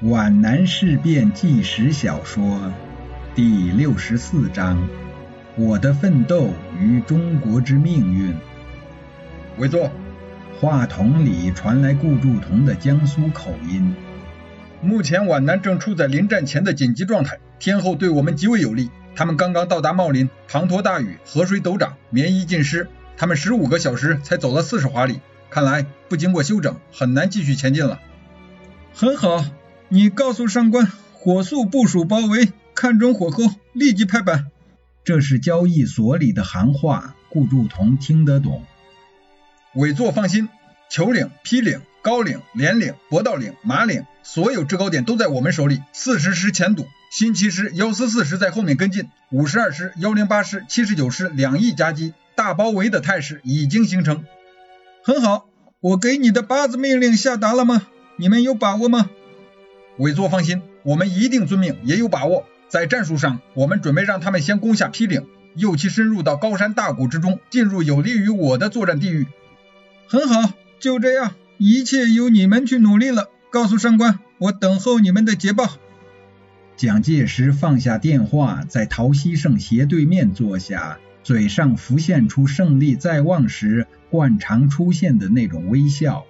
皖南事变纪实小说第六十四章：我的奋斗与中国之命运。委座，话筒里传来顾祝同的江苏口音。目前皖南正处在临战前的紧急状态，天候对我们极为有利。他们刚刚到达茂林，滂沱大雨，河水陡涨，棉衣尽湿。他们十五个小时才走了四十华里，看来不经过休整，很难继续前进了。很好。你告诉上官，火速部署包围，看准火候，立即拍板。这是交易所里的行话，顾祝同听得懂。委座放心，球岭、披岭、高岭、连岭、博道岭、马岭，所有制高点都在我们手里。四十师前堵，新七师、幺四四师在后面跟进，五十二师、幺零八师、七十九师两翼夹击，大包围的态势已经形成。很好，我给你的八字命令下达了吗？你们有把握吗？委座放心，我们一定遵命，也有把握。在战术上，我们准备让他们先攻下劈岭，诱其深入到高山大谷之中，进入有利于我的作战地域。很好，就这样，一切由你们去努力了。告诉上官，我等候你们的捷报。蒋介石放下电话，在陶希圣斜对面坐下，嘴上浮现出胜利在望时惯常出现的那种微笑。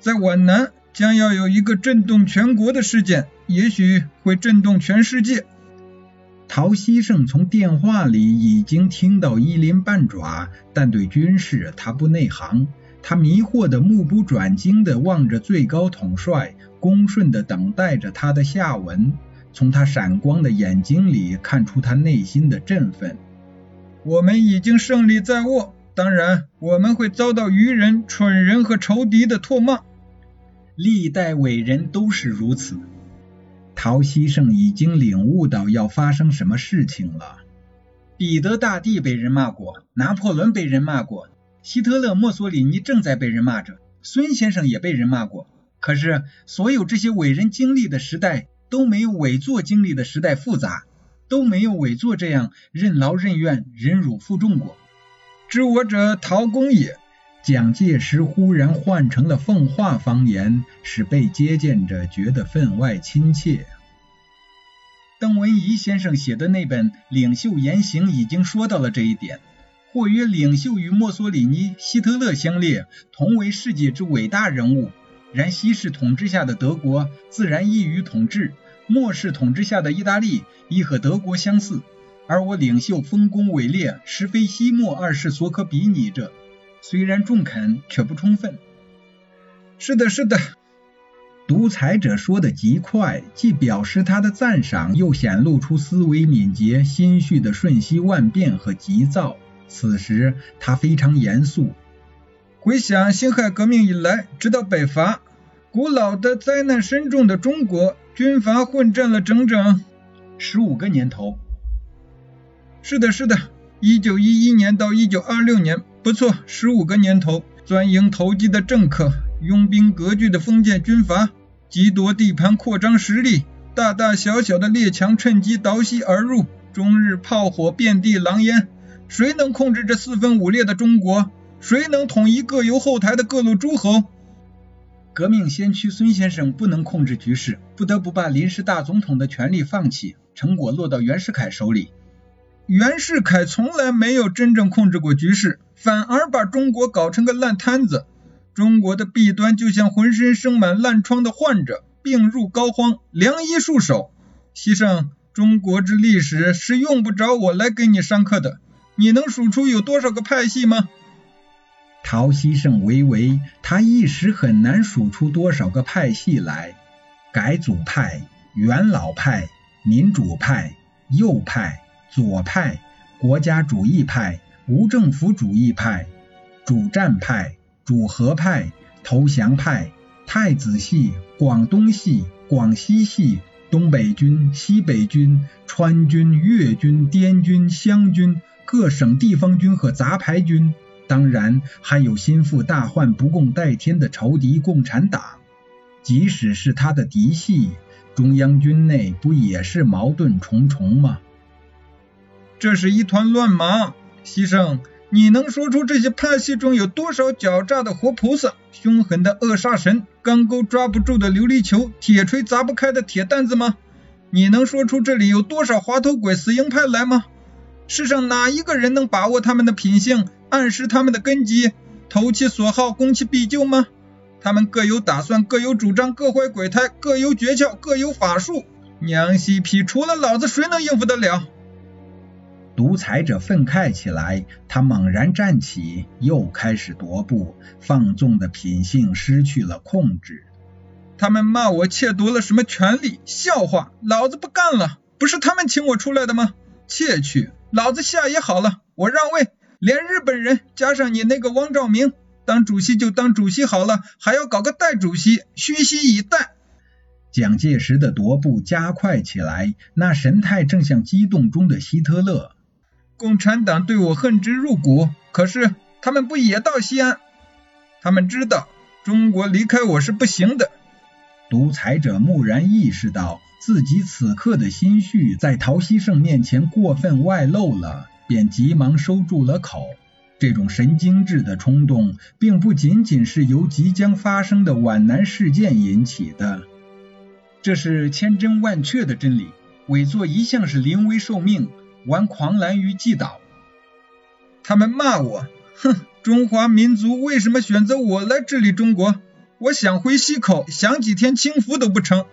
在皖南。将要有一个震动全国的事件，也许会震动全世界。陶希圣从电话里已经听到一鳞半爪，但对军事他不内行。他迷惑的目不转睛地望着最高统帅，恭顺地等待着他的下文。从他闪光的眼睛里看出他内心的振奋。我们已经胜利在握，当然我们会遭到愚人、蠢人和仇敌的唾骂。历代伟人都是如此。陶希圣已经领悟到要发生什么事情了。彼得大帝被人骂过，拿破仑被人骂过，希特勒、墨索里尼正在被人骂着，孙先生也被人骂过。可是，所有这些伟人经历的时代都没有伟作经历的时代复杂，都没有伟作这样任劳任怨、忍辱负重过。知我者，陶公也。蒋介石忽然换成了奉化方言，使被接见者觉得分外亲切。邓文仪先生写的那本《领袖言行》已经说到了这一点。或曰领袖与墨索里尼、希特勒相列，同为世界之伟大人物。然西式统治下的德国自然易于统治，末世统治下的意大利亦和德国相似。而我领袖丰功伟烈，实非西莫二世所可比拟者。虽然中肯，却不充分。是的，是的。独裁者说的极快，既表示他的赞赏，又显露出思维敏捷、心绪的瞬息万变和急躁。此时他非常严肃。回想辛亥革命以来，直到北伐，古老的灾难深重的中国，军阀混战了整整十五个年头。是的，是的。一九一一年到一九二六年。不错，十五个年头，钻营投机的政客，拥兵割据的封建军阀，极夺地盘扩张实力，大大小小的列强趁机倒袭而入，终日炮火遍地狼烟。谁能控制这四分五裂的中国？谁能统一各游后台的各路诸侯？革命先驱孙先生不能控制局势，不得不把临时大总统的权力放弃，成果落到袁世凯手里。袁世凯从来没有真正控制过局势，反而把中国搞成个烂摊子。中国的弊端就像浑身生满烂疮的患者，病入膏肓，良医束手。西圣，中国之历史是用不着我来给你上课的。你能数出有多少个派系吗？陶希圣微微，他一时很难数出多少个派系来。改组派、元老派、民主派、右派。左派、国家主义派、无政府主义派、主战派、主和派、投降派、太子系、广东系、广西系、东北军、西北军、川军、粤军、滇军、湘军、各省地方军和杂牌军，当然还有心腹大患、不共戴天的仇敌共产党。即使是他的嫡系，中央军内不也是矛盾重重吗？这是一团乱麻，西圣，你能说出这些派系中有多少狡诈的活菩萨、凶狠的恶煞神、钢钩抓不住的琉璃球、铁锤砸不开的铁担子吗？你能说出这里有多少滑头鬼、死硬派来吗？世上哪一个人能把握他们的品性，暗示他们的根基，投其所好，攻其必救吗？他们各有打算，各有主张，各怀鬼胎，各有诀窍，各有法术。娘西皮，除了老子，谁能应付得了？独裁者愤慨起来，他猛然站起，又开始踱步，放纵的品性失去了控制。他们骂我窃夺了什么权利？笑话！老子不干了！不是他们请我出来的吗？窃去！老子下也好了，我让位，连日本人加上你那个汪兆铭，当主席就当主席好了，还要搞个代主席，虚席以待。蒋介石的踱步加快起来，那神态正像激动中的希特勒。共产党对我恨之入骨，可是他们不也到西安？他们知道中国离开我是不行的。独裁者蓦然意识到自己此刻的心绪在陶希圣面前过分外露了，便急忙收住了口。这种神经质的冲动，并不仅仅是由即将发生的皖南事件引起的，这是千真万确的真理。伪作一向是临危受命。玩狂澜于既倒，他们骂我，哼！中华民族为什么选择我来治理中国？我想回西口享几天清福都不成。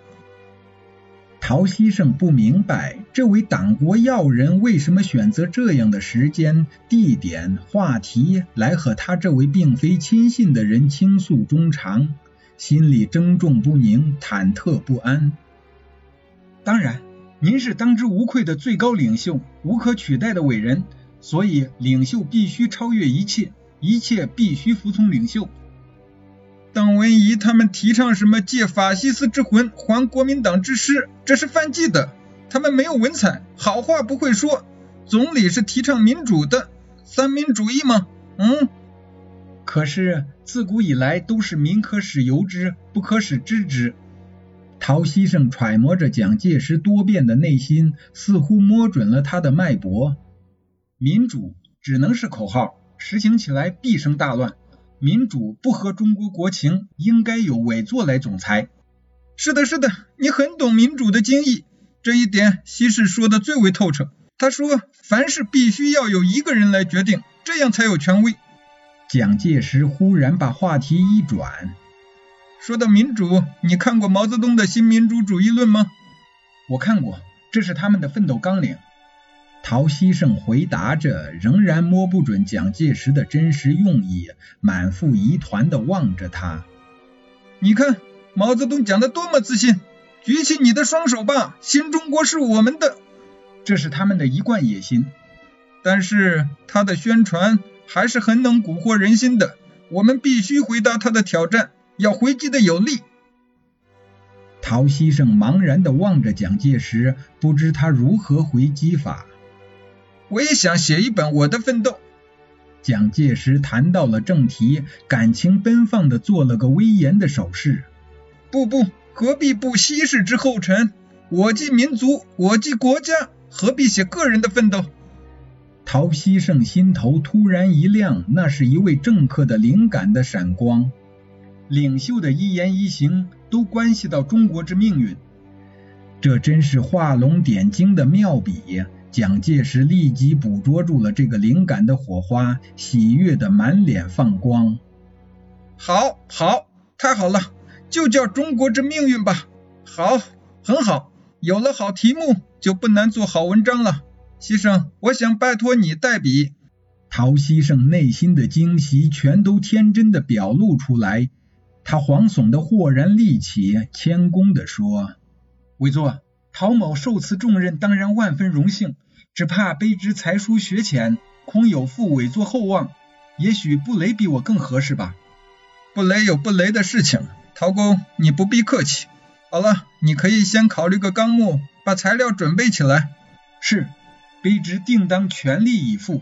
陶希圣不明白这位党国要人为什么选择这样的时间、地点、话题来和他这位并非亲信的人倾诉衷肠，心里怔重不宁，忐忑不安。当然。您是当之无愧的最高领袖，无可取代的伟人，所以领袖必须超越一切，一切必须服从领袖。邓文仪他们提倡什么借法西斯之魂还国民党之师，这是犯忌的。他们没有文采，好话不会说。总理是提倡民主的，三民主义吗？嗯。可是自古以来都是民可使由之，不可使知之。陶希圣揣摩着蒋介石多变的内心，似乎摸准了他的脉搏。民主只能是口号，实行起来必生大乱。民主不合中国国情，应该由委座来总裁。是的，是的，你很懂民主的精义，这一点西式说的最为透彻。他说，凡事必须要有一个人来决定，这样才有权威。蒋介石忽然把话题一转。说到民主，你看过毛泽东的《新民主主义论》吗？我看过，这是他们的奋斗纲领。陶希圣回答着，仍然摸不准蒋介石的真实用意，满腹疑团的望着他。你看毛泽东讲的多么自信，举起你的双手吧，新中国是我们的。这是他们的一贯野心，但是他的宣传还是很能蛊惑人心的。我们必须回答他的挑战。要回击的有力。陶希圣茫然的望着蒋介石，不知他如何回击法。我也想写一本我的奋斗。蒋介石谈到了正题，感情奔放的做了个威严的手势。不不，何必步西式之后尘？我即民族，我即国家，何必写个人的奋斗？陶希圣心头突然一亮，那是一位政客的灵感的闪光。领袖的一言一行都关系到中国之命运，这真是画龙点睛的妙笔。蒋介石立即捕捉住了这个灵感的火花，喜悦的满脸放光。好，好，太好了，就叫中国之命运吧。好，很好，有了好题目，就不难做好文章了。先生，我想拜托你代笔。陶希圣内心的惊喜全都天真的表露出来。他惶悚的豁然立起，谦恭地说：“委座，陶某受此重任，当然万分荣幸。只怕卑职才疏学浅，恐有负委座厚望。也许布雷比我更合适吧？布雷有布雷的事情，陶公你不必客气。好了，你可以先考虑个纲目，把材料准备起来。是，卑职定当全力以赴。”